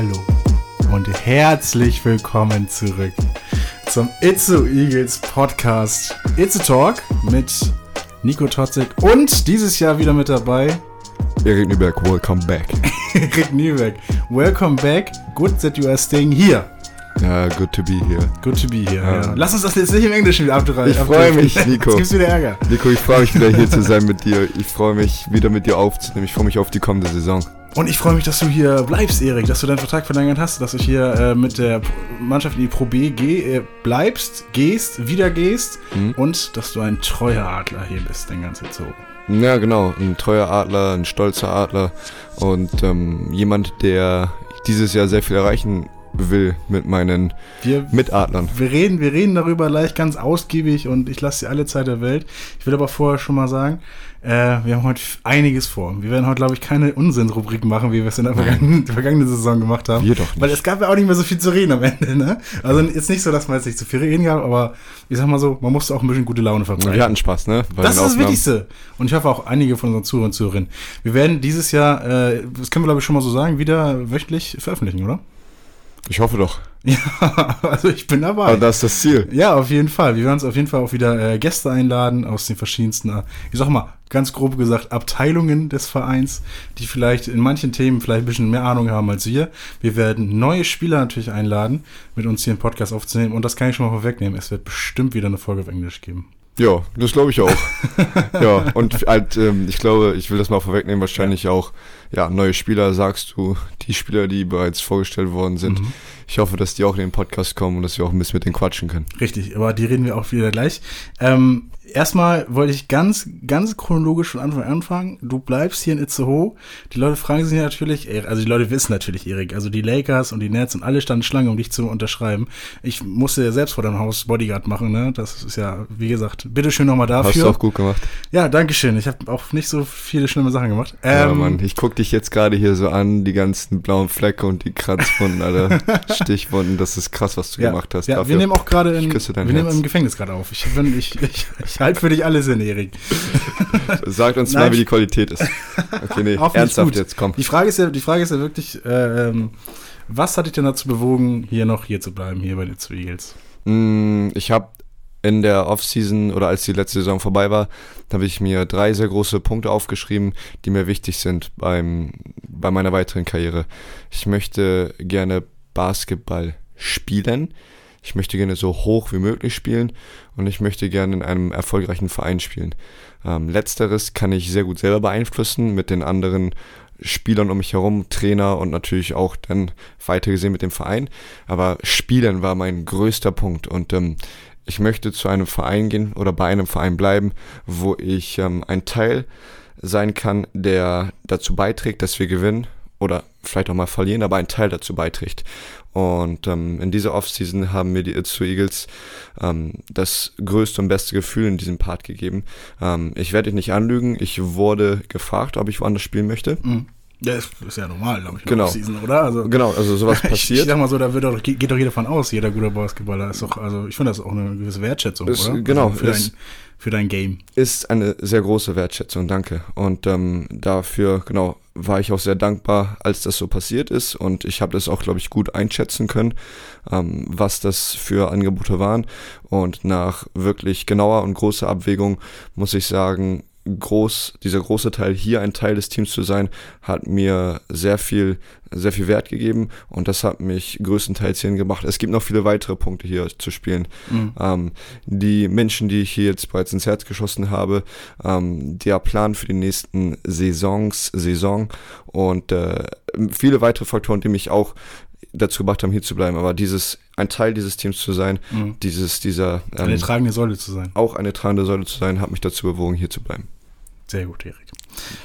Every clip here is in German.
Hallo und herzlich willkommen zurück zum Itzu Eagles Podcast It's a Talk mit Nico Totzig und dieses Jahr wieder mit dabei Erik Nüberg, welcome back. Erik Nüberg. Welcome back. Good that you are staying here. Ja, good to be here. Good to be here. Ja. Ja. Lass uns das jetzt nicht im Englischen wieder abdrehen. Ich freue mich, Nico. Jetzt gibt's wieder Ärger. Nico, ich freue mich wieder hier zu sein mit dir. Ich freue mich wieder mit dir aufzunehmen. Ich freue mich auf die kommende Saison. Und ich freue mich, dass du hier bleibst, Erik, dass du deinen Vertrag verlängert hast, dass du hier äh, mit der Mannschaft in die Pro B geh, äh, bleibst, gehst, wieder gehst mhm. und dass du ein treuer Adler hier bist, den ganzen Zoo. Ja, genau. Ein treuer Adler, ein stolzer Adler und ähm, jemand, der dieses Jahr sehr viel erreichen will mit meinen wir, Mitadlern. Wir reden, wir reden darüber gleich ganz ausgiebig und ich lasse dir alle Zeit der Welt. Ich will aber vorher schon mal sagen, äh, wir haben heute einiges vor. Wir werden heute, glaube ich, keine Unsinnrubrik machen, wie wir es in der vergangenen, vergangenen, Saison gemacht haben. Wir doch nicht. Weil es gab ja auch nicht mehr so viel zu reden am Ende. Ne? Also jetzt nicht so, dass man jetzt nicht zu viel reden gab, aber ich sag mal so, man musste auch ein bisschen gute Laune verbreiten. Wir hatten Spaß, ne? Bei das ist das Wichtigste. Und ich hoffe auch einige von unseren Zuhörern und Zuhörerinnen. Wir werden dieses Jahr, äh, das können wir, glaube ich, schon mal so sagen, wieder wöchentlich veröffentlichen, oder? Ich hoffe doch. Ja, also ich bin dabei. Aber das ist das Ziel. Ja, auf jeden Fall. Wir werden uns auf jeden Fall auch wieder äh, Gäste einladen aus den verschiedensten, äh, ich sag mal, ganz grob gesagt, Abteilungen des Vereins, die vielleicht in manchen Themen vielleicht ein bisschen mehr Ahnung haben als wir. Wir werden neue Spieler natürlich einladen, mit uns hier einen Podcast aufzunehmen. Und das kann ich schon mal vorwegnehmen. Es wird bestimmt wieder eine Folge auf Englisch geben. Ja, das glaube ich auch. ja, und halt, ähm, ich glaube, ich will das mal vorwegnehmen, wahrscheinlich auch, ja, neue Spieler, sagst du, die Spieler, die bereits vorgestellt worden sind. Mhm. Ich hoffe, dass die auch in den Podcast kommen und dass wir auch ein bisschen mit denen quatschen können. Richtig, aber die reden wir auch wieder gleich. Ähm, erstmal wollte ich ganz, ganz chronologisch von Anfang an anfangen. Du bleibst hier in Itzehoe. Die Leute fragen sich natürlich, also die Leute wissen natürlich, Erik, also die Lakers und die Nets und alle standen Schlange, um dich zu unterschreiben. Ich musste ja selbst vor deinem Haus Bodyguard machen, ne? Das ist ja, wie gesagt, bitteschön nochmal dafür. Hast du auch gut gemacht. Ja, danke schön. Ich habe auch nicht so viele schlimme Sachen gemacht. Ähm, ja, Mann, ich guck dich jetzt gerade hier so an, die ganzen blauen Flecke und die Kratzwunden, Alter. Stichwunden, das ist krass, was du ja, gemacht hast. Ja, dafür. wir nehmen auch gerade wir nehmen im Gefängnis gerade auf. Ich, ich, ich, ich, ich halte für dich alles in, Erik. Sagt uns Nein. mal, wie die Qualität ist. Okay, nee, ernsthaft jetzt, komm. Die Frage ist ja, die Frage ist ja wirklich, äh, ähm, was hat dich denn dazu bewogen, hier noch hier zu bleiben, hier bei den Eagles? Mm, ich habe in der Offseason oder als die letzte Saison vorbei war, habe ich mir drei sehr große Punkte aufgeschrieben, die mir wichtig sind beim, bei meiner weiteren Karriere. Ich möchte gerne Basketball spielen. Ich möchte gerne so hoch wie möglich spielen und ich möchte gerne in einem erfolgreichen Verein spielen. Ähm, letzteres kann ich sehr gut selber beeinflussen mit den anderen Spielern um mich herum, Trainer und natürlich auch dann weiter gesehen mit dem Verein. Aber Spielen war mein größter Punkt und ähm, ich möchte zu einem Verein gehen oder bei einem Verein bleiben, wo ich ähm, ein Teil sein kann, der dazu beiträgt, dass wir gewinnen oder vielleicht auch mal verlieren, aber ein Teil dazu beiträgt. Und ähm, in dieser Offseason haben mir die Itzu Eagles ähm, das größte und beste Gefühl in diesem Part gegeben. Ähm, ich werde dich nicht anlügen, ich wurde gefragt, ob ich woanders spielen möchte. Mhm. Ja, ist, ist ja normal, glaube ich, genau. Season, oder? Also, genau, also sowas passiert. Ich, sag mal so, da wird doch, geht doch jeder von aus, jeder gute Basketballer ist doch, also ich finde das auch eine gewisse Wertschätzung, ist, oder? Genau. Also für, dein, für dein Game. Ist eine sehr große Wertschätzung, danke. Und ähm, dafür, genau, war ich auch sehr dankbar, als das so passiert ist. Und ich habe das auch, glaube ich, gut einschätzen können, ähm, was das für Angebote waren. Und nach wirklich genauer und großer Abwägung muss ich sagen, groß, dieser große Teil hier ein Teil des Teams zu sein, hat mir sehr viel, sehr viel Wert gegeben und das hat mich größtenteils hierhin gemacht. Es gibt noch viele weitere Punkte hier zu spielen. Mhm. Ähm, die Menschen, die ich hier jetzt bereits ins Herz geschossen habe, ähm, der Plan für die nächsten Saisons, Saison und äh, viele weitere Faktoren, die mich auch dazu gebracht haben, hier zu bleiben. Aber dieses, ein Teil dieses Teams zu sein, mhm. dieses, dieser. Ähm, eine tragende Säule zu sein. Auch eine tragende Säule zu sein, hat mich dazu bewogen, hier zu bleiben. Sehr gut, Erik.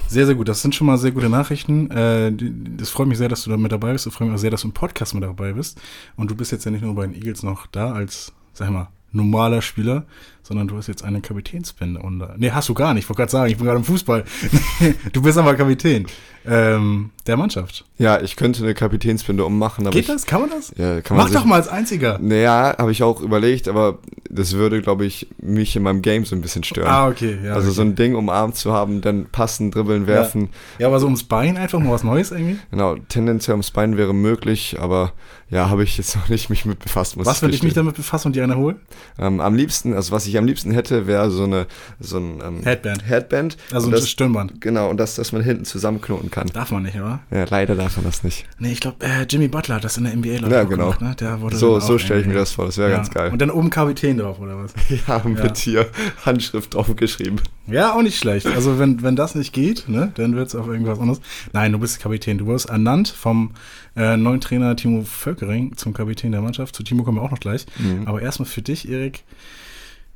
Sehr, sehr gut. Das sind schon mal sehr gute Nachrichten. Äh, das freut mich sehr, dass du da mit dabei bist. Es freut mich auch sehr, dass du im Podcast mit dabei bist. Und du bist jetzt ja nicht nur bei den Eagles noch da als, sag mal, normaler Spieler, sondern du hast jetzt eine Kapitänsbinde. Und, nee, hast du gar nicht. Ich wollte gerade sagen, ich bin gerade im Fußball. du bist aber Kapitän ähm, der Mannschaft. Ja, ich könnte eine Kapitänsbinde ummachen. Geht ich, das? Kann man das? Ja, kann man Mach doch mal als Einziger. Naja, habe ich auch überlegt, aber das würde, glaube ich, mich in meinem Game so ein bisschen stören. Ah, okay. Ja, also okay. so ein Ding umarmt zu haben, dann passen, dribbeln, werfen. Ja, aber so ums Bein einfach mal was Neues irgendwie. Genau, tendenziell ums Bein wäre möglich, aber ja, habe ich jetzt noch nicht mich mit befasst. Was würde ich mich damit befassen und dir eine holen? Ähm, am liebsten, also was ich am liebsten hätte, wäre so eine so ein ähm, Headband. Headband. Also ein das, Stirnband. Genau, und das, dass man hinten zusammenknoten kann. Darf man nicht, oder? Ja, leider darf man das nicht. Nee, ich glaube, äh, Jimmy Butler hat das in der NBA ich, Ja, genau. Gemacht, ne? Der wurde So, so stelle ich mir das vor, das wäre Ja. ganz geil. Und dann oben Kapitän drauf, oder was? ja, mit Ja. hier Handschrift draufgeschrieben. Ja, auch nicht schlecht. Also wenn, wenn das nicht geht, ne, dann wird es auf irgendwas anderes. Nein, du bist Kapitän. Du wirst ernannt vom äh, neuen Trainer Timo Völkering zum Kapitän der Mannschaft. Zu Timo kommen wir auch noch gleich. Mhm. Aber erstmal für dich, Erik.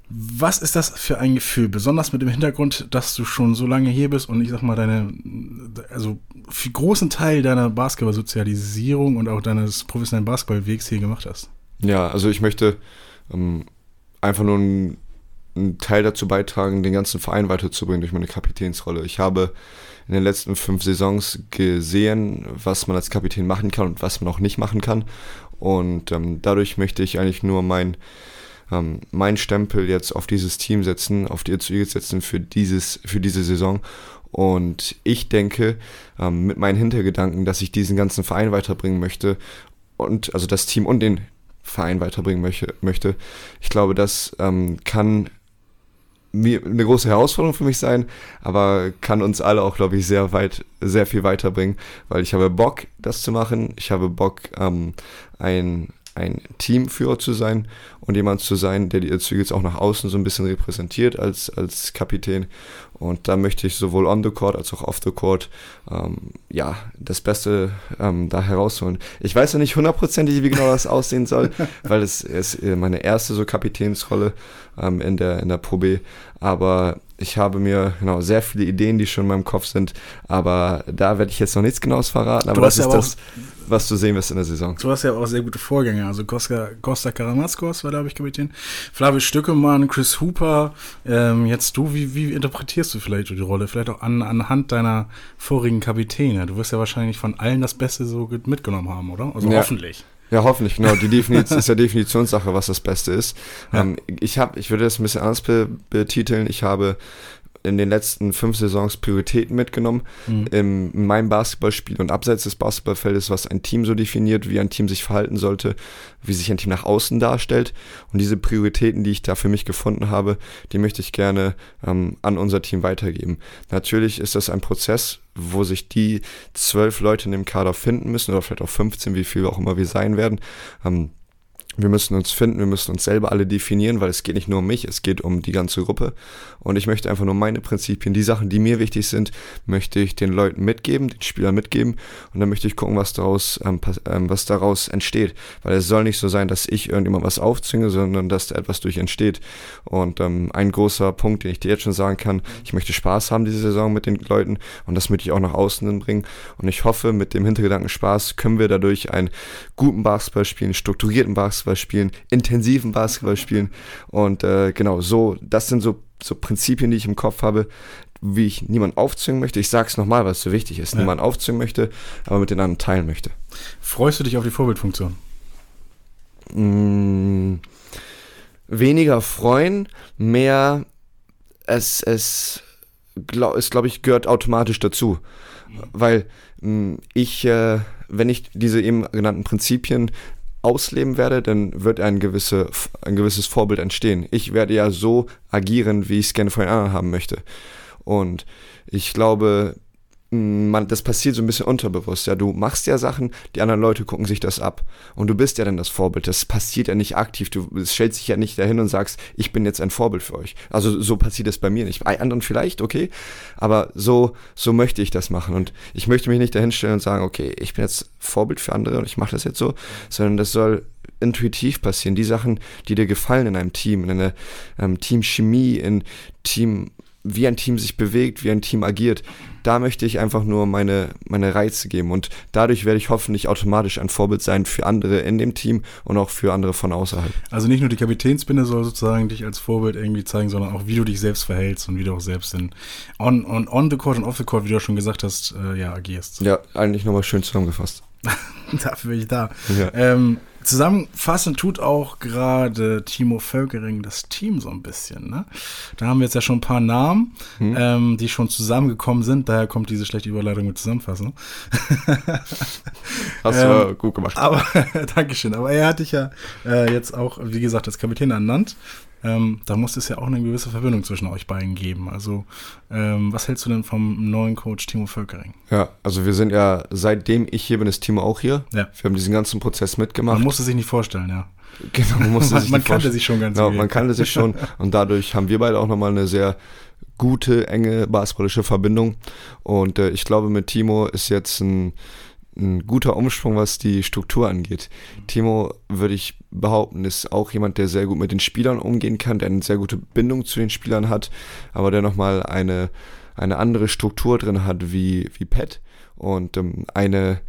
Was ist das für ein Gefühl? Besonders mit dem Hintergrund, dass du schon so lange hier bist und ich sag mal, deine, also großen Teil deiner Basketball-Sozialisierung und auch deines professionellen Basketballwegs hier gemacht hast. Ja, also ich möchte ähm, einfach nur einen, einen Teil dazu beitragen, den ganzen Verein weiterzubringen durch meine Kapitänsrolle. Ich habe in den letzten fünf Saisons gesehen, was man als Kapitän machen kann und was man auch nicht machen kann. Und ähm, dadurch möchte ich eigentlich nur mein, ähm, mein Stempel jetzt auf dieses Team setzen, auf die Eagles setzen für, dieses, für diese Saison. Und ich denke, ähm, mit meinen Hintergedanken, dass ich diesen ganzen Verein weiterbringen möchte und also das Team und den Verein weiterbringen möchte. möchte. Ich glaube, das ähm, kann eine große Herausforderung für mich sein, aber kann uns alle auch, glaube ich, sehr weit, sehr viel weiterbringen, weil ich habe Bock, das zu machen. Ich habe Bock, ähm, ein, ein Teamführer zu sein und jemand zu sein, der die Eagles auch nach außen so ein bisschen repräsentiert als, als Kapitän. Und da möchte ich sowohl on the court als auch off the court ähm, ja, das Beste ähm, da herausholen. Ich weiß noch nicht hundertprozentig, wie genau das aussehen soll, weil es ist äh, meine erste so Kapitänsrolle ähm, in, der, in der Pro B. Aber ich habe mir genau sehr viele Ideen, die schon in meinem Kopf sind. Aber da werde ich jetzt noch nichts Genaues verraten. Aber hast das ist aber das, was du sehen wirst in der Saison. Du hast ja auch sehr gute Vorgänger. Also Costa, Costa Karamatskos war, glaube ich, Kapitän. Flavio Stückemann, Chris Hooper. Ähm, jetzt du, wie, wie interpretierst du vielleicht die Rolle? Vielleicht auch an, anhand deiner vorigen Kapitäne. Du wirst ja wahrscheinlich von allen das Beste so mitgenommen haben, oder? Also Ja. hoffentlich. Ja, hoffentlich, genau. Die Definition ist ja Definitionssache, was das Beste ist. Ja. Ähm, ich habe, ich würde das ein bisschen anders be betiteln. Ich habe in den letzten fünf Saisons Prioritäten mitgenommen Mhm. in meinem Basketballspiel und abseits des Basketballfeldes, was ein Team so definiert, wie ein Team sich verhalten sollte, wie sich ein Team nach außen darstellt. Und diese Prioritäten, die ich da für mich gefunden habe, die möchte ich gerne ähm, an unser Team weitergeben. Natürlich ist das ein Prozess, wo sich die zwölf Leute in dem Kader finden müssen oder vielleicht auch 15, wie viel auch immer wir sein werden. Ähm, wir müssen uns finden, wir müssen uns selber alle definieren, weil es geht nicht nur um mich, es geht um die ganze Gruppe. Und ich möchte einfach nur meine Prinzipien, die Sachen, die mir wichtig sind, möchte ich den Leuten mitgeben, den Spielern mitgeben. Und dann möchte ich gucken, was daraus, ähm, ähm, was daraus entsteht. Weil es soll nicht so sein, dass ich irgendjemand was aufzwinge, sondern dass da etwas durch entsteht. Und ähm, ein großer Punkt, den ich dir jetzt schon sagen kann, ich möchte Spaß haben diese Saison mit den Leuten und das möchte ich auch nach außen bringen. Und ich hoffe, mit dem Hintergedanken Spaß können wir dadurch einen guten Basketball spielen, strukturierten Basketball spielen, intensiven Basketball spielen. Und äh, genau, so, das sind so, so Prinzipien, die ich im Kopf habe, wie ich niemanden aufzwingen möchte. Ich sage es nochmal, weil es so wichtig ist. Ja. Niemanden aufzwingen möchte, aber mit den anderen teilen möchte. Freust du dich auf die Vorbildfunktion? Mm, weniger freuen, mehr es, es, glaub, es glaube ich, gehört automatisch dazu. Weil mm, ich, äh, wenn ich diese eben genannten Prinzipien ausleben werde, dann wird ein, gewisse, ein gewisses Vorbild entstehen. Ich werde ja so agieren, wie ich es gerne von anderen haben möchte. Und ich glaube, man, das passiert so ein bisschen unterbewusst. Ja, du machst ja Sachen, die anderen Leute gucken sich das ab. Und du bist ja dann das Vorbild. Das passiert ja nicht aktiv. Du stellst dich ja nicht dahin und sagst, ich bin jetzt ein Vorbild für euch. Also so passiert es bei mir nicht. Bei anderen vielleicht, okay. Aber so, so möchte ich das machen. Und ich möchte mich nicht dahin stellen und sagen, okay, ich bin jetzt Vorbild für andere und ich mache das jetzt so, sondern das soll intuitiv passieren. Die Sachen, die dir gefallen in einem Team, in einer ähm, Teamchemie, in Team, wie ein Team sich bewegt, wie ein Team agiert, da möchte ich einfach nur meine, meine Reize geben. Und dadurch werde ich hoffentlich automatisch ein Vorbild sein für andere in dem Team und auch für andere von außerhalb. Also nicht nur die Kapitänsbinde soll sozusagen dich als Vorbild irgendwie zeigen, sondern auch wie du dich selbst verhältst und wie du auch selbst in on, on, on the court und off the court, wie du auch schon gesagt hast, äh, ja, agierst. Ja, eigentlich nochmal schön zusammengefasst. Dafür bin ich da. Ja. Ähm, Zusammenfassend tut auch gerade Timo Völkering das Team so ein bisschen. Ne? Da haben wir jetzt ja schon ein paar Namen, hm. ähm, die schon zusammengekommen sind. Daher kommt diese schlechte Überleitung mit Zusammenfassung. Hast du ähm, gut gemacht. Aber Dankeschön. Aber er hat dich ja äh, jetzt auch, wie gesagt, als Kapitän ernannt. Ähm, da muss es ja auch eine gewisse Verbindung zwischen euch beiden geben. Also, ähm, was hältst du denn vom neuen Coach Timo Völkering? Ja, also wir sind ja, seitdem ich hier bin, ist Timo auch hier. Ja. Wir haben diesen ganzen Prozess mitgemacht. Man musste sich nicht vorstellen, ja. Genau, man musste sich Man kannte sich schon ganz genau, Man kannte sich schon und dadurch haben wir beide auch nochmal eine sehr gute, enge basketballische Verbindung. Und äh, ich glaube, mit Timo ist jetzt ein ein guter Umsprung, was die Struktur angeht. Timo, würde ich behaupten, ist auch jemand, der sehr gut mit den Spielern umgehen kann, der eine sehr gute Bindung zu den Spielern hat, aber der nochmal eine, eine andere Struktur drin hat wie, wie Pat und ähm, eine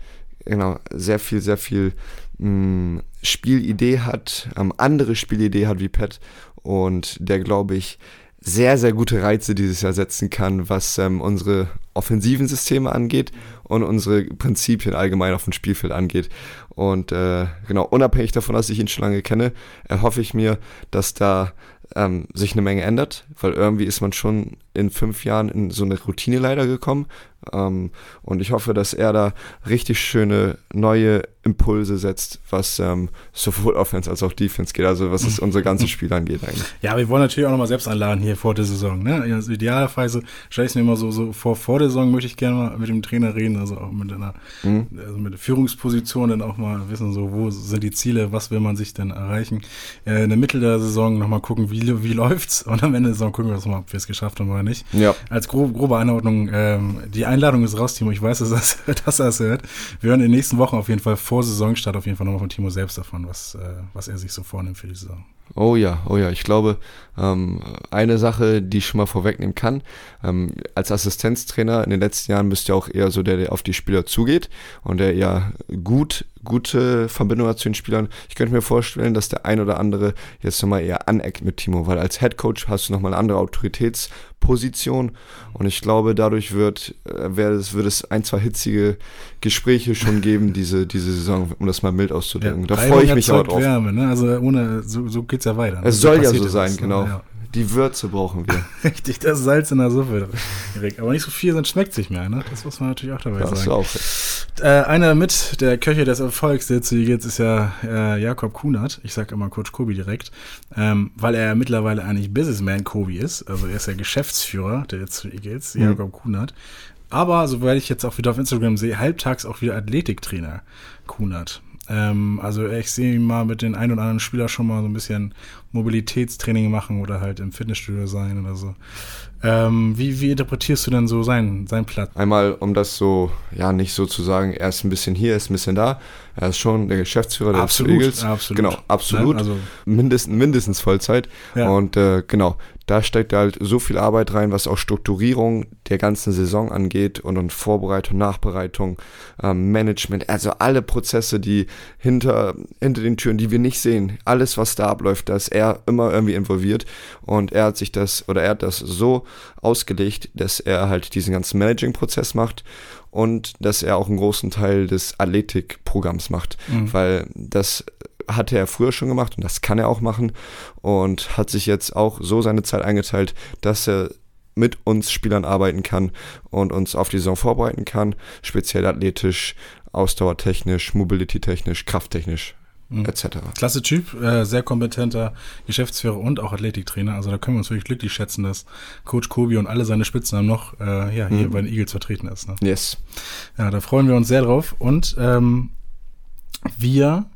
genau, sehr viel, sehr viel mh, mm, Spielidee hat, ähm, andere Spielidee hat wie Pat und der, glaube ich, sehr, sehr gute Reize dieses Jahr setzen kann, was ähm, unsere offensiven Systeme angeht und unsere Prinzipien allgemein auf dem Spielfeld angeht. Und äh, genau, unabhängig davon, dass ich ihn schon lange kenne, erhoffe ich mir, dass da ähm, sich eine Menge ändert, weil irgendwie ist man schon in fünf Jahren in so eine Routine leider gekommen. Ähm, und ich hoffe, dass er da richtig schöne neue Impulse setzt, was ähm, sowohl Offense als auch Defense geht, also was es unser ganzes Spiel angeht eigentlich. Ja, wir wollen natürlich auch nochmal selbst einladen hier vor der Saison. Ne? Also idealerweise stelle ich es mir immer so, so vor, vor der Saison möchte ich gerne mal mit dem Trainer reden, also auch mit einer mhm. also mit Führungsposition dann auch mal wissen, so wo sind die Ziele, was will man sich denn erreichen. Äh, in der Mitte der Saison nochmal gucken, wie, wie läuft's und am Ende der Saison gucken wir mal, ob wir es geschafft haben oder nicht. Ja. Als grob, grobe Einordnung, ähm, die Einladung ist raus, Timo. Ich weiß, dass, das, dass er es hört. Wir hören in den nächsten Wochen auf jeden Fall vor Saisonstart auf jeden Fall nochmal von Timo selbst davon, was, äh, was er sich so vornimmt für die Saison. Oh ja, oh ja. Ich glaube, ähm, eine Sache, die ich schon mal vorwegnehmen kann, ähm, als Assistenztrainer in den letzten Jahren bist du ja auch eher so der, der auf die Spieler zugeht und der eher gut gute Verbindung hat zu den Spielern. Ich könnte mir vorstellen, dass der ein oder andere jetzt nochmal eher aneckt mit Timo, weil als Head Coach hast du nochmal eine andere Autoritätsposition und ich glaube, dadurch wird, äh, es, wird es ein, zwei hitzige Gespräche schon geben, diese, diese Saison, um das mal mild auszudrücken. Ja, da freue ich mich auch drauf. Wärme, ne? Also ohne, so, so es ja weiter. Es soll ja so sein, genau. Ja. Die Würze brauchen wir. Richtig, das Salz in der Suppe. Aber nicht so viel, sonst schmeckt sich mehr. Ne? Das muss man natürlich auch dabei das sagen. Auch. Äh, einer mit der Köche des Erfolgs, der zu jetzt ist ja äh, Jakob Kunert. Ich sage immer Coach Kobi direkt, ähm, weil er mittlerweile eigentlich Businessman Kobi ist. Also er ist ja Geschäftsführer der zu Eagles, mhm. Jakob Kunert. Aber, soweit ich jetzt auch wieder auf Instagram sehe, halbtags auch wieder Athletiktrainer Kunert. Ähm, also ich sehe ihn mal mit den ein oder anderen Spieler schon mal so ein bisschen Mobilitätstraining machen oder halt im Fitnessstudio sein oder so. Ähm, wie, wie interpretierst du denn so seinen, seinen Platz? Einmal, um das so, ja, nicht so zu sagen, er ist ein bisschen hier, er ist ein bisschen da. Er ist schon der Geschäftsführer der absolut, Eagles. Absolut. Genau, absolut. Nein, also mindestens, mindestens Vollzeit. Ja. Und äh, genau, da steckt halt so viel Arbeit rein, was auch Strukturierung der ganzen Saison angeht und, und Vorbereitung, Nachbereitung, ähm, Management, also alle Prozesse, die hinter, hinter den Türen, die wir nicht sehen, alles, was da abläuft, da ist er immer irgendwie involviert und er hat sich das oder er hat das so ausgelegt, dass er halt diesen ganzen Managing-Prozess macht und dass er auch einen großen Teil des Athletikprogramms macht, mhm. weil das hatte er früher schon gemacht und das kann er auch machen und hat sich jetzt auch so seine Zeit eingeteilt, dass er mit uns Spielern arbeiten kann und uns auf die Saison vorbereiten kann, speziell athletisch, ausdauertechnisch, mobility-technisch, krafttechnisch mhm. etc. Klasse Typ, äh, sehr kompetenter Geschäftsführer und auch Athletiktrainer. Also da können wir uns wirklich glücklich schätzen, dass Coach Kobi und alle seine Spitznamen noch äh, ja, hier mhm. bei den Eagles vertreten ist. Ne? Yes. Ja, da freuen wir uns sehr drauf. Und ähm, wir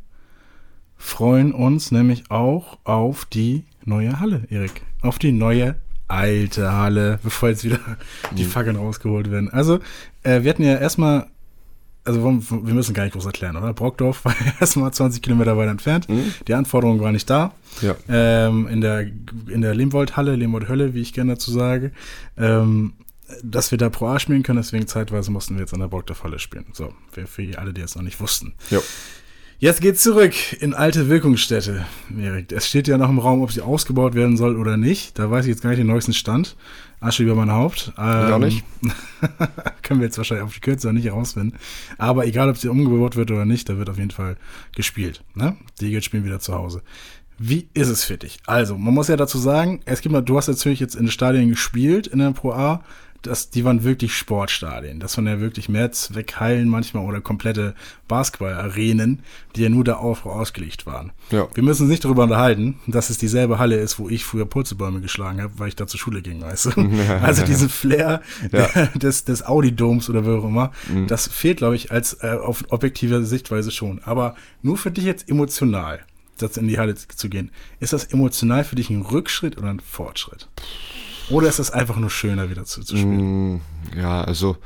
freuen uns nämlich auch auf die neue Halle, Erik. Auf die neue alte Halle, bevor jetzt wieder die mhm. Fackeln rausgeholt werden. Also, äh, wir hatten ja erstmal, also wir müssen gar nicht groß erklären, oder? Brockdorf war erstmal 20 Kilometer weit entfernt. Mhm. Die Anforderung war nicht da. Ja. Ähm, in der, in der Lehmwold-Halle, Lehmwold-Hölle, wie ich gerne dazu sage. Ähm, dass wir da Pro A spielen können, deswegen zeitweise mussten wir jetzt an der Brockdorf-Halle spielen. So, für, für alle, die es noch nicht wussten. Ja. Jetzt geht's zurück in alte Wirkungsstätte, Erik. Es steht ja noch im Raum, ob sie ausgebaut werden soll oder nicht. Da weiß ich jetzt gar nicht den neuesten Stand. Asche über mein Haupt. Ähm, auch nicht. können wir jetzt wahrscheinlich auf die Kürze nicht herausfinden. Aber egal, ob sie umgebaut wird oder nicht, da wird auf jeden Fall gespielt. Ne? Die Eagles spielen wieder zu Hause. Wie ist es für dich? Also, man muss ja dazu sagen, es gibt mal, du hast natürlich jetzt in den Stadien gespielt, in der Pro A das, die waren wirklich Sportstadien. Das waren ja wirklich Mehrzweckhallen manchmal oder komplette Basketballarenen, die ja nur darauf ausgelegt waren. Ja. Wir müssen uns nicht darüber unterhalten, dass es dieselbe Halle ist, wo ich früher Purzelbäume geschlagen habe, weil ich da zur Schule ging, weißt du? Ja. Also diesen Flair ja. des, des Audi-Doms oder wo auch immer, mhm. das fehlt, glaube ich, als äh, auf objektive Sichtweise schon. Aber nur für dich jetzt emotional, das in die Halle zu gehen, ist das emotional für dich ein Rückschritt oder ein Fortschritt? Oder ist es einfach nur schöner, wieder zu, zu spielen? Mm, ja, also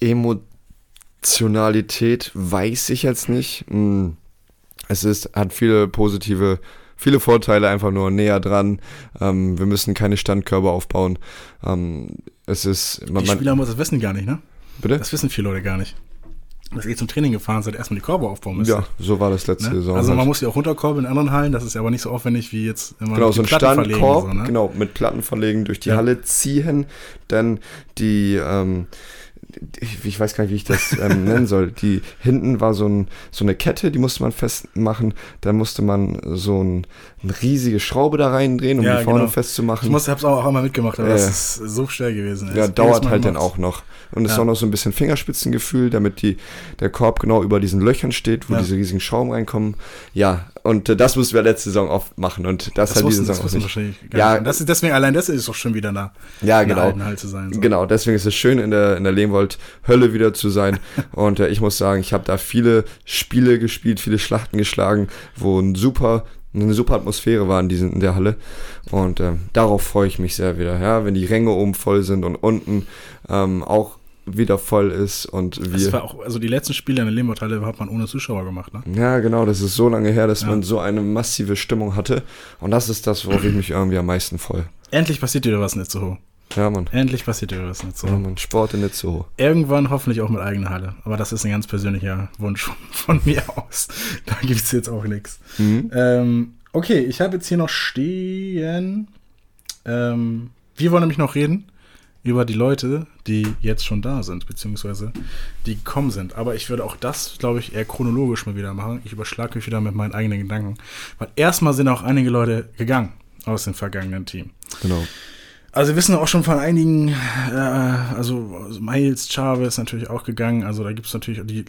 Emotionalität weiß ich jetzt nicht. Mm, es ist, hat viele positive, viele Vorteile, einfach nur näher dran. Ähm, wir müssen keine Standkörbe aufbauen. Ähm, es ist. Man, Die Spieler muss das wissen gar nicht, ne? Bitte? Das wissen viele Leute gar nicht dass ihr zum Training gefahren seid, erstmal die Körbe aufbauen müsst. Ja, so war das letzte ne? Saison. Also man halt. muss ja auch runterkorben in anderen Hallen, das ist ja aber nicht so aufwendig wie jetzt immer Genau, so ein Standkorb, so, ne? genau, mit Platten verlegen, durch die ja. Halle ziehen, dann die, ähm, ich weiß gar nicht, wie ich das ähm, nennen soll. Die hinten war so, ein, so eine Kette, die musste man festmachen. Da musste man so ein, eine riesige Schraube da reindrehen, um ja, die vorne genau. festzumachen. Ich muss, hab's auch einmal mitgemacht, aber äh, das ist so schwer gewesen. Ja, dauert halt dann auch noch. Und es ja. ist auch noch so ein bisschen Fingerspitzengefühl, damit die, der Korb genau über diesen Löchern steht, wo ja. diese riesigen Schrauben reinkommen. Ja, und äh, das mussten wir letzte Saison oft machen und das, das hat diese Saison auch nicht. Ja, das ist deswegen allein das ist doch schon wieder nah. Ja, genau. Halt sein, so. Genau, deswegen ist es schön in der in der Lehmwold Hölle wieder zu sein und äh, ich muss sagen, ich habe da viele Spiele gespielt, viele Schlachten geschlagen, wo ein super eine super Atmosphäre war in, diesen, in der Halle. Und äh, darauf freue ich mich sehr wieder. Ja, wenn die Ränge oben voll sind und unten ähm, auch wieder voll ist und wir. Das war auch, also die letzten Spiele in der Limburg-Halle hat man ohne Zuschauer gemacht, ne? Ja, genau, das ist so lange her, dass ja. man so eine massive Stimmung hatte. Und das ist das, worauf ich mich irgendwie am meisten freue. Endlich passiert wieder was in Itzehoe. Ja, Mann. Endlich passiert wieder was in Itzehoe. Ja, Mann, Sport in Itzehoe. Irgendwann hoffentlich auch mit eigener Halle. Aber das ist ein ganz persönlicher Wunsch von mir aus. Da gibt es jetzt auch nichts. Mhm. Ähm, okay, ich habe jetzt hier noch stehen. Ähm, wir wollen nämlich noch reden über die Leute, die jetzt schon da sind, beziehungsweise die gekommen sind. Aber ich würde auch das, glaube ich, eher chronologisch mal wieder machen. Ich überschlage mich wieder mit meinen eigenen Gedanken. Weil erstmal sind auch einige Leute gegangen aus dem vergangenen Team. Genau. Also wir wissen auch schon von einigen, äh, also Miles Chavez natürlich auch gegangen. Also da gibt es natürlich die,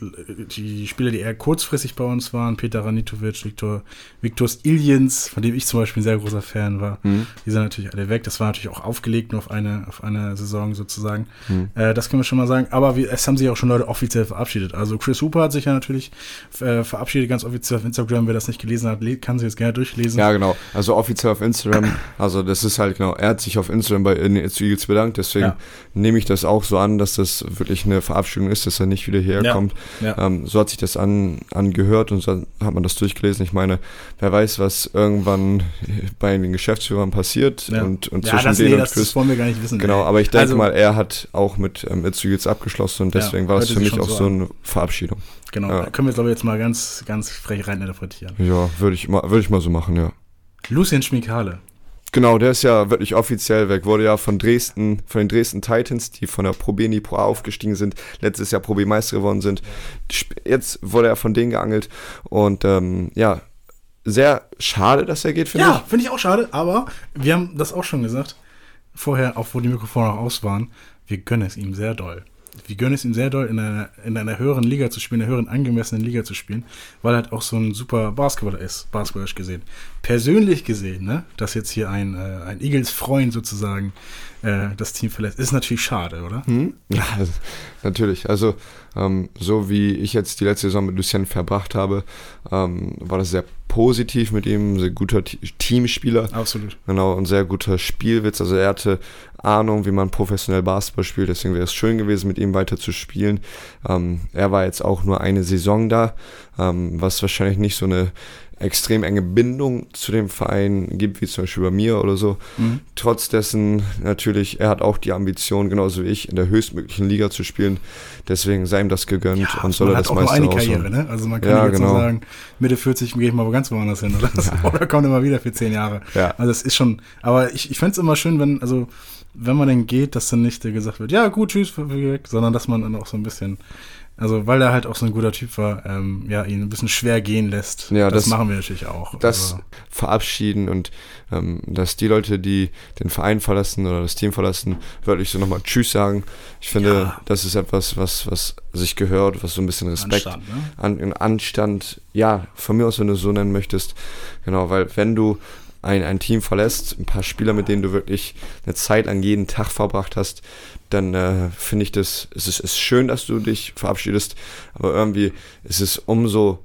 die Spieler, die eher kurzfristig bei uns waren. Peter Ranitovic, Viktor, Viktor Iljens, von dem ich zum Beispiel ein sehr großer Fan war. Mhm. Die sind natürlich alle weg. Das war natürlich auch aufgelegt nur auf eine, auf eine Saison sozusagen. Mhm. Äh, das können wir schon mal sagen. Aber wir, es haben sich auch schon Leute offiziell verabschiedet. Also Chris Hooper hat sich ja natürlich äh, verabschiedet, ganz offiziell auf Instagram. Wer das nicht gelesen hat, kann sich jetzt gerne durchlesen. Ja, genau. Also offiziell auf Instagram. Also das ist halt genau, er hat sich auf Instagram dann bei den Eagles bedankt. Deswegen ja. nehme ich das auch so an, dass das wirklich eine Verabschiedung ist, dass er nicht wieder hierher kommt. Ja. Ähm, so hat sich das an, angehört und so hat man das durchgelesen. Ich meine, wer weiß, was irgendwann bei den Geschäftsführern passiert ja. und, und zwischen das, denen nee, und Chris. Das wollen wir gar nicht wissen. Genau, aber ich denke also, mal, er hat auch mit ähm, Eagles abgeschlossen und deswegen war es für mich auch so eine Verabschiedung. Genau, da können wir glaube ich jetzt mal ganz, ganz frech reininterpretieren. Ja, würde ich, mal, würd ich mal so machen, ja. Lucien Schmikale. Genau, der ist ja wirklich offiziell weg. Wurde ja von Dresden, von den Dresden Titans, die von der Pro B in die Pro A aufgestiegen sind, letztes Jahr Pro B Meister geworden sind. Jetzt wurde er von denen geangelt und ähm, ja, sehr schade, dass er geht, finde ja, ich. Ja, finde ich auch schade, aber wir haben das auch schon gesagt, vorher, auch wo die Mikrofone auch aus waren, wir gönnen es ihm sehr doll wir gönnen es ihm sehr doll, in einer, in einer höheren Liga zu spielen, in einer höheren angemessenen Liga zu spielen, weil er halt auch so ein super Basketballer ist, basketballerisch gesehen. Persönlich gesehen, ne, dass jetzt hier ein, äh, ein Eagles-Freund sozusagen äh, das Team verlässt, ist natürlich schade, oder? Hm? Ja, natürlich. Also, ähm, so wie ich jetzt die letzte Saison mit Lucien verbracht habe, ähm, war das sehr positiv mit ihm, sehr guter Teamspieler. Absolut. Genau, und sehr guter Spielwitz. Also er hatte Ahnung, wie man professionell Basketball spielt. Deswegen wäre es schön gewesen, mit ihm weiter zu spielen. Ähm, er war jetzt auch nur eine Saison da, ähm, was wahrscheinlich nicht so eine extrem enge Bindung zu dem Verein gibt, wie zum Beispiel bei mir oder so. Mhm. Trotz dessen natürlich, er hat auch die Ambition, genauso wie ich, in der höchstmöglichen Liga zu spielen. Deswegen sei ihm das gegönnt ja, und soll er das meiste auch nur eine Karriere, ne? Also man kann ja, jetzt genau. so sagen, Mitte 40 gehe ich mal ganz woanders hin oder, ja. oder kommt immer wieder für zehn Jahre. Ja. Also es ist schon, aber ich, ich fände es immer schön, wenn, also wenn man denn geht, dass dann nicht gesagt wird, ja gut, tschüss, weg, sondern dass man dann auch so ein bisschen also, weil er halt auch so ein guter Typ war, ähm, ja, ihn ein bisschen schwer gehen lässt. Ja, das, das machen wir natürlich auch. Das also. verabschieden und ähm, dass die Leute, die den Verein verlassen oder das Team verlassen, wirklich so nochmal Tschüss sagen. Ich finde, ja. das ist etwas, was, was sich gehört, was so ein bisschen Respekt, Anstand, ne? an, Anstand, ja, von mir aus, wenn du es so nennen möchtest. Genau, weil wenn du ein, ein Team verlässt, ein paar Spieler, mit denen du wirklich eine Zeit lang jeden Tag verbracht hast, dann äh, finde ich das, es ist, ist schön, dass du dich verabschiedest, aber irgendwie ist es umso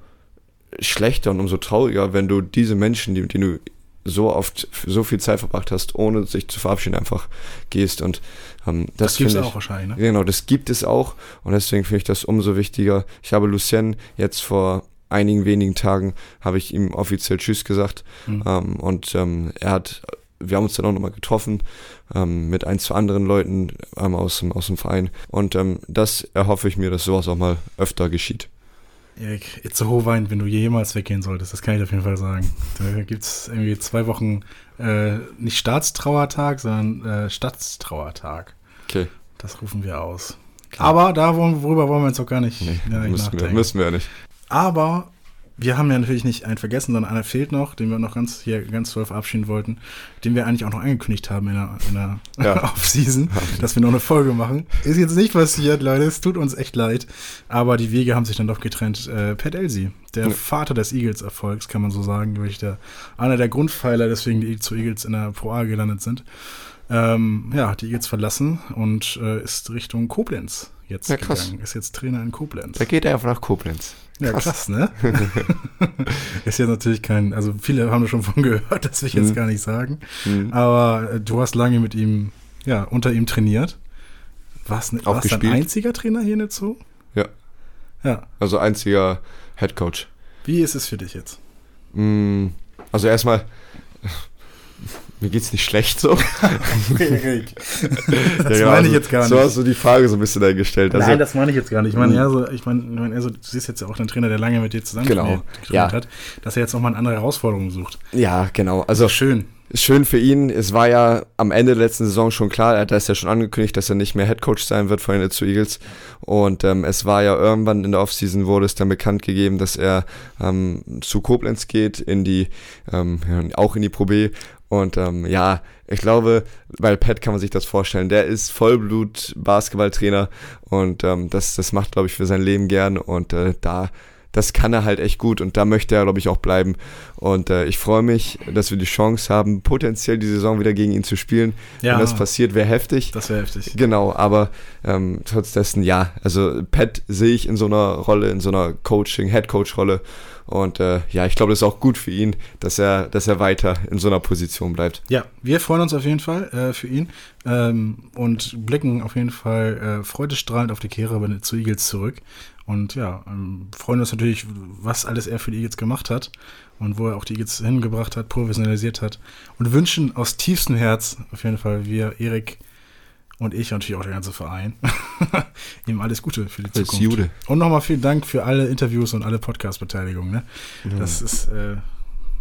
schlechter und umso trauriger, wenn du diese Menschen, die, mit denen du so oft so viel Zeit verbracht hast, ohne sich zu verabschieden, einfach gehst. Und ähm, das, das gibt es auch wahrscheinlich. Ne? Genau, das gibt es auch. Und deswegen finde ich das umso wichtiger. Ich habe Lucien jetzt vor einigen wenigen Tagen habe ich ihm offiziell Tschüss gesagt. Mhm. Ähm, und ähm, er hat, wir haben uns dann auch nochmal getroffen ähm, mit ein, zwei anderen Leuten ähm, aus, dem, aus dem Verein. Und ähm, das erhoffe ich mir, dass sowas auch mal öfter geschieht. Erik, Itzehoe weint, wenn du jemals weggehen solltest, das kann ich auf jeden Fall sagen. Da gibt es irgendwie zwei Wochen äh, nicht Staatstrauertag, sondern äh, Stadttrauertag. Okay. Das rufen wir aus. Klar. Aber da, worüber wollen wir jetzt auch gar nicht, nee, müssen, wir, müssen wir ja nicht. Aber wir haben ja natürlich nicht einen vergessen, sondern einer fehlt noch, den wir noch ganz hier ganz toll verabschieden wollten, den wir eigentlich auch noch angekündigt haben in der, in der ja. Off-Season, dass wir noch eine Folge machen. Ist jetzt nicht passiert, Leute, es tut uns echt leid. Aber die Wege haben sich dann doch getrennt. Äh, Pat Elsie, der ja. Vater des Eagles-Erfolgs, kann man so sagen, wirklich der, einer der Grundpfeiler, deswegen die zu Eagles in der Pro A gelandet sind. Ähm, ja, die Eagles verlassen und äh, ist Richtung Koblenz jetzt ja, gegangen. Ist jetzt Trainer in Koblenz. Da geht er einfach nach Koblenz. Ja, krass, krass ne? ist ja natürlich kein, also viele haben schon von gehört, das will ich jetzt mhm. gar nicht sagen. Mhm. Aber äh, du hast lange mit ihm, ja, unter ihm trainiert. Warst, ne, warst dein einziger Trainer hier in der Zoo? Ja. Ja. Also einziger Head Coach. Wie ist es für dich jetzt? Mm, also erstmal, mir geht's nicht schlecht so. Erik. das ja, meine ich jetzt gar nicht. So hast du die Frage so ein bisschen eingestellt. Also, Nein, das meine ich jetzt gar nicht. Ich meine, ja, so, ich meine, ich meine also, du siehst jetzt ja auch den Trainer, der lange mit dir zusammen genau. ja. hat, dass er jetzt nochmal eine andere Herausforderung sucht. Ja, genau. Also schön schön für ihn. Es war ja am Ende der letzten Saison schon klar, er hat das ja schon angekündigt, dass er nicht mehr Headcoach sein wird von den zu Eagles. Und ähm, es war ja irgendwann in der Offseason wurde es dann bekannt gegeben, dass er ähm, zu Koblenz geht, in die, ähm, auch in die Pro B. Und ähm, ja, ich glaube, weil Pat kann man sich das vorstellen, der ist Vollblut-Basketballtrainer und ähm, das, das macht, glaube ich, für sein Leben gern. Und äh, da das kann er halt echt gut und da möchte er, glaube ich, auch bleiben. Und äh, ich freue mich, dass wir die Chance haben, potenziell die Saison wieder gegen ihn zu spielen. Ja, Wenn das passiert, wäre heftig. Das wäre heftig. Genau, aber ähm, trotz dessen, ja, also Pat sehe ich in so einer Rolle, in so einer Coaching, Head-Coach-Rolle. Und äh, ja, ich glaube, das ist auch gut für ihn, dass er, dass er weiter in so einer Position bleibt. Ja, wir freuen uns auf jeden Fall äh, für ihn ähm, und blicken auf jeden Fall äh, freudestrahlend auf die Kehre zu Eagles zurück. Und ja, ähm, freuen uns natürlich, was alles er für die Eagles gemacht hat und wo er auch die Eagles hingebracht hat, professionalisiert hat. Und wünschen aus tiefstem Herz auf jeden Fall, wir, Erik, und ich und natürlich auch der ganze Verein. Ihm alles Gute für die Zukunft. Jude. Und nochmal vielen Dank für alle Interviews und alle Podcast-Beteiligungen. Ne? Ja. Das ist, äh,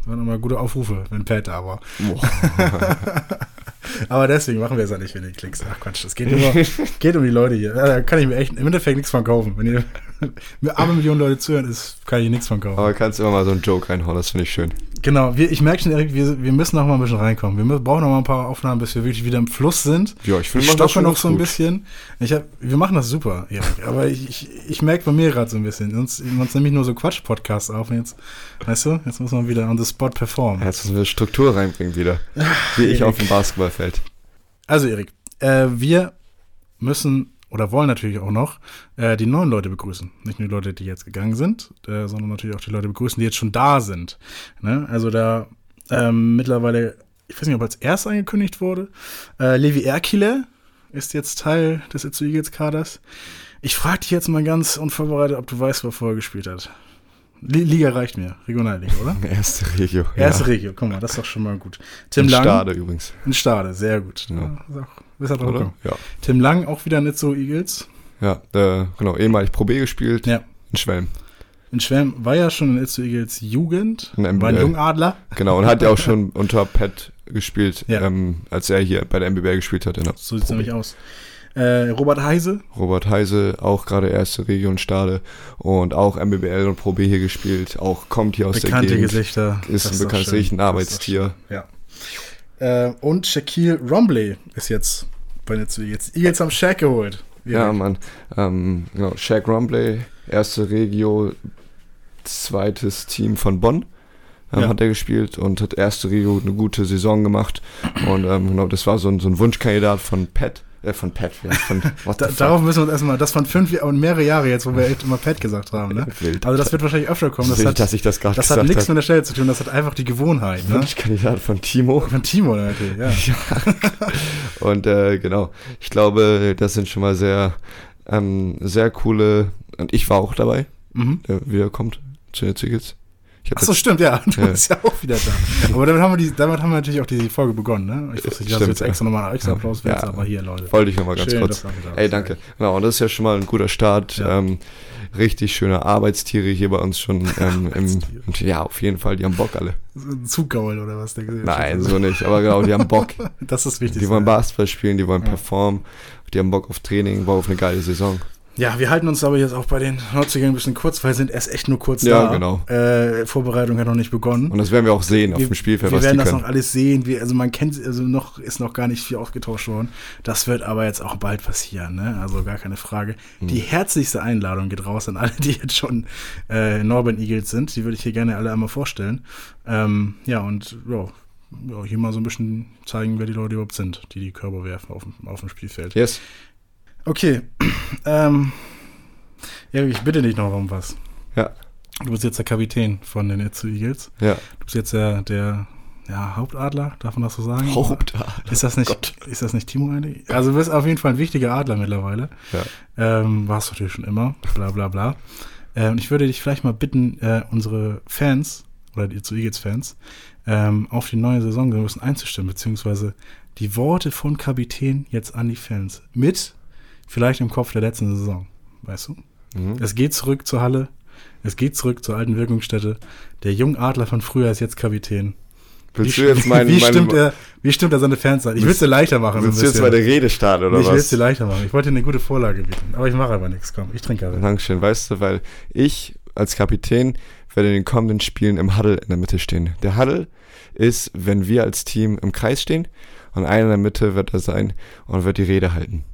waren nochmal gute Aufrufe, wenn Pat da war. Aber deswegen machen wir es ja nicht, wenn ihr Klicks. Ach Quatsch, es geht, immer, geht um die Leute hier. Da kann ich mir echt im Endeffekt nichts von kaufen. Wenn ihr mir eine Million Leute zuhören, ist, kann ich nichts von kaufen. Aber kannst immer mal so einen Joke reinhauen, das finde ich schön. Genau, wir, ich merke schon, Erik, wir, wir müssen noch mal ein bisschen reinkommen. Wir müssen, brauchen noch mal ein paar Aufnahmen, bis wir wirklich wieder im Fluss sind. Ja, ich finde Ich stocke noch so ein gut. bisschen. Ich hab, wir machen das super, Erik. Aber ich, ich, ich merke bei mir gerade so ein bisschen. Sonst, sonst nehme ich nur so Quatsch-Podcasts auf. Und jetzt, weißt du, jetzt muss man wieder on the spot performen. Jetzt müssen wir Struktur reinbringen wieder. Wie ich auf dem Basketballfeld. Also, Erik, äh, wir müssen oder wollen natürlich auch noch äh, die neuen Leute begrüßen. Nicht nur die Leute, die jetzt gegangen sind, äh, sondern natürlich auch die Leute begrüßen, die jetzt schon da sind. Ne? Also da ähm, mittlerweile, ich weiß nicht, ob als erst angekündigt wurde, äh, Levi Erkile ist jetzt Teil des Itzu Eagles Kaders. Ich frage dich jetzt mal ganz unvorbereitet, ob du weißt, wo er vorher gespielt hat. Liga reicht mir. Regionalliga, oder? Erste Regio. Erste ja. Regio, guck mal, das ist doch schon mal gut. Tim in Lang. Stade übrigens. In Stade, sehr gut. Ja. Ja, drauf ja. Tim Lang, auch wieder nicht so Eagles. Ja, äh, genau, ehemalig Pro B gespielt. Ja. In Schwelm. In Schwelm war ja schon in Itzo Eagles Jugend. In war ein Jungadler. Genau, und hat ja auch schon unter Pat gespielt, ja. ähm, als er hier bei der MBBL gespielt hat. so sieht es nämlich aus. Äh, Robert Heise. Robert Heise, auch gerade erste Region Stade und auch MBBL und Pro B hier gespielt. Auch kommt hier aus Bekannte der Gegend. Gesichter. Ist das ein bekanntes Gesicht, ein Arbeitstier. Ja. Äh, und Shaquille Rombley ist jetzt bei den jetzt Eagles am Shaq geholt. Ja, Mann. Ähm, genau. Shaq Rombley, erste Regio, zweites Team von Bonn. Ähm, ja. hat er gespielt und hat erste Regio eine gute Saison gemacht. Und ähm, genau, das war so ein, so ein Wunschkandidat von Pat. Äh, von Pat, ja, von, da, darauf müssen wir uns erstmal, das von fünf und mehrere Jahre jetzt, wo wir echt immer Pat gesagt haben, ne? Wild. Also das wird wahrscheinlich öfter kommen. Das Wild, hat, dass ich das gerade Das hat nichts mit der Stelle zu tun, das hat einfach die Gewohnheit, ne? Wunschkandidat von Timo. Von Timo natürlich, ja. ja. und äh, genau, ich glaube, das sind schon mal sehr, ähm, sehr coole, und ich war auch dabei, mhm. der wiederkommt zu den Ziggles. Ach so, stimmt, ja. Du ja. bist ja auch wieder da. Aber damit haben, wir die, damit haben wir natürlich auch die Folge begonnen, ne? Ich wusste nicht, dass du jetzt extra nochmal einen extra Applaus willst, ja. aber hier, Leute. Wollte ich nochmal ganz Schön, kurz. Ey, danke. Genau, und das ist ja schon mal ein guter Start. Ja. Ähm, richtig schöne Arbeitstiere hier bei uns schon. Ähm, im, ja, auf jeden Fall, die haben Bock alle. Zuggaul oder was? Nein, so nicht. Aber genau, die haben Bock. das ist wichtig. Die wollen Basketball spielen, die wollen performen, die haben Bock auf Training, Bock auf eine geile Saison. Ja, wir halten uns aber jetzt auch bei den Neuzugängen ein bisschen kurz, weil sind erst echt nur kurz ja, da. Ja, genau. Äh, Vorbereitung hat noch nicht begonnen. Und das werden wir auch sehen auf wir, dem Spielfeld. Wir werden das können. noch alles sehen. Wir, also man kennt, also noch ist noch gar nicht viel ausgetauscht worden. Das wird aber jetzt auch bald passieren, ne? Also gar keine Frage. Hm. Die herzlichste Einladung geht raus an alle, die jetzt schon äh, Northern Eagles sind. Die würde ich hier gerne alle einmal vorstellen. Ähm, ja, und ja, ja, hier mal so ein bisschen zeigen, wer die Leute überhaupt sind, die die Körper werfen auf, auf dem Spielfeld. Yes. Okay. Ähm, ja, ich bitte dich noch um was. Ja. Du bist jetzt der Kapitän von den Itzu Eagles. Ja. Du bist jetzt der, der ja, Hauptadler, darf man das so sagen? Hauptadler. Ist das nicht, Gott. ist das nicht Timo eigentlich? Also du bist auf jeden Fall ein wichtiger Adler mittlerweile. Ja. Ähm, warst du natürlich schon immer, bla bla bla. Äh, und ich würde dich vielleicht mal bitten, äh, unsere Fans oder die zu Eagles-Fans ähm, auf die neue Saison bisschen einzustimmen, beziehungsweise die Worte von Kapitän jetzt an die Fans. Mit vielleicht im Kopf der letzten Saison, weißt du? Mhm. Es geht zurück zur Halle, es geht zurück zur alten Wirkungsstätte. Der Jungadler von früher ist jetzt Kapitän. Willst wie, du jetzt mein, wie, stimmt er, wie stimmt er seine Fans an? Ich will es dir leichter machen. Willst so du jetzt meine Rede starten oder ich was? Ich will es dir leichter machen. Ich wollte dir eine gute Vorlage bieten. Aber ich mache aber nichts. Komm, ich trinke aber. Dankeschön. Weißt du, weil ich als Kapitän werde in den kommenden Spielen im Huddle in der Mitte stehen. Der Huddle ist, wenn wir als Team im Kreis stehen und einer in der Mitte wird er sein und wird die Rede halten.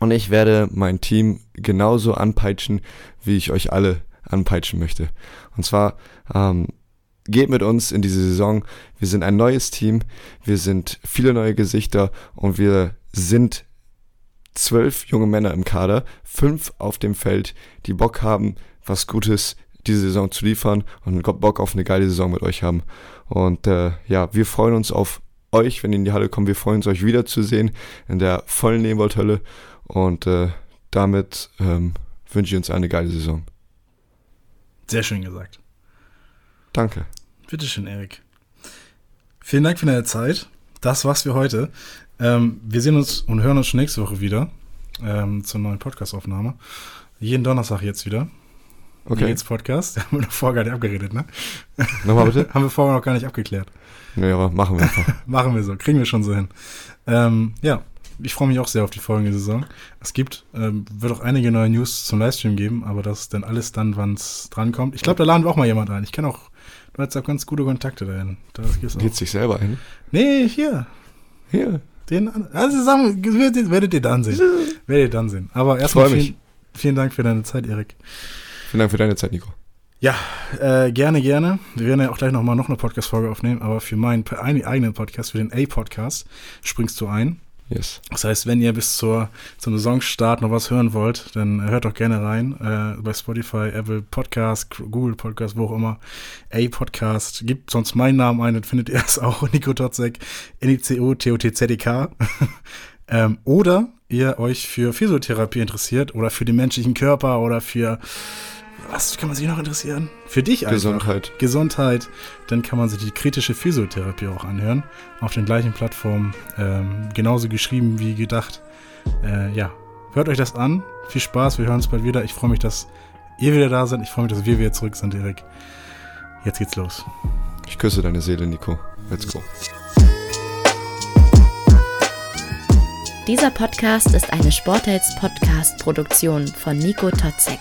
Und ich werde mein Team genauso anpeitschen, wie ich euch alle anpeitschen möchte. Und zwar ähm, geht mit uns in diese Saison. Wir sind ein neues Team, wir sind viele neue Gesichter und wir sind zwölf junge Männer im Kader, fünf auf dem Feld, die Bock haben, was Gutes diese Saison zu liefern und Bock auf eine geile Saison mit euch haben. Und äh, ja, wir freuen uns auf euch, wenn ihr in die Halle kommt. Wir freuen uns, euch wiederzusehen in der vollen Nebenwaldhölle. Und äh, damit ähm, wünsche ich uns eine geile Saison. Sehr schön gesagt. Danke. Bitteschön, Erik. Vielen Dank für deine Zeit. Das war's für heute. Ähm, wir sehen uns und hören uns schon nächste Woche wieder ähm, zur neuen Podcast-Aufnahme. Jeden Donnerstag jetzt wieder. Okay. Jetzt Podcast. Haben wir noch vorher gar nicht abgeredet, ne? Nochmal bitte? Haben wir vorher noch gar nicht abgeklärt. Nee, aber machen wir einfach. machen wir so. Kriegen wir schon so hin. Ähm, ja, ich freue mich auch sehr auf die folgende Saison. Es gibt, ähm, wird auch einige neue News zum Livestream geben, aber das ist dann alles dann, wann es drankommt. Ich glaube, da laden wir auch mal jemand ein. Ich kenne auch, du hast auch ganz gute Kontakte dahin. Da Lädst dich selber ein? Nee, hier. Hier. Den, also sagen, werdet ihr dann sehen. werdet ihr dann sehen. Aber erstmal vielen, vielen Dank für deine Zeit, Erik. Vielen Dank für deine Zeit, Nico. Ja, äh, gerne, gerne. Wir werden ja auch gleich nochmal noch eine Podcast-Folge aufnehmen, aber für meinen eigenen Podcast, für den A-Podcast, springst du ein. Yes. Das heißt, wenn ihr bis zur, zum Saisonstart noch was hören wollt, dann hört doch gerne rein äh, bei Spotify, Apple Podcast, Google Podcast, wo auch immer. A-Podcast. Gibt sonst meinen Namen ein, dann findet ihr es auch. Nico Totzek, N-I-C-O, T-O-T-Z-E-K. ähm, oder ihr euch für Physiotherapie interessiert oder für den menschlichen Körper oder für was kann man sich noch interessieren? Für dich einfach. Gesundheit. Gesundheit. Dann kann man sich die kritische Physiotherapie auch anhören. Auf den gleichen Plattformen. Ähm, genauso geschrieben wie gedacht. Äh, ja, hört euch das an. Viel Spaß. Wir hören uns bald wieder. Ich freue mich, dass ihr wieder da seid. Ich freue mich, dass wir wieder zurück sind, Erik. Jetzt geht's los. Ich küsse deine Seele, Nico. Let's go. Dieser Podcast ist eine Sporthelds Podcast Produktion von Nico Totzek.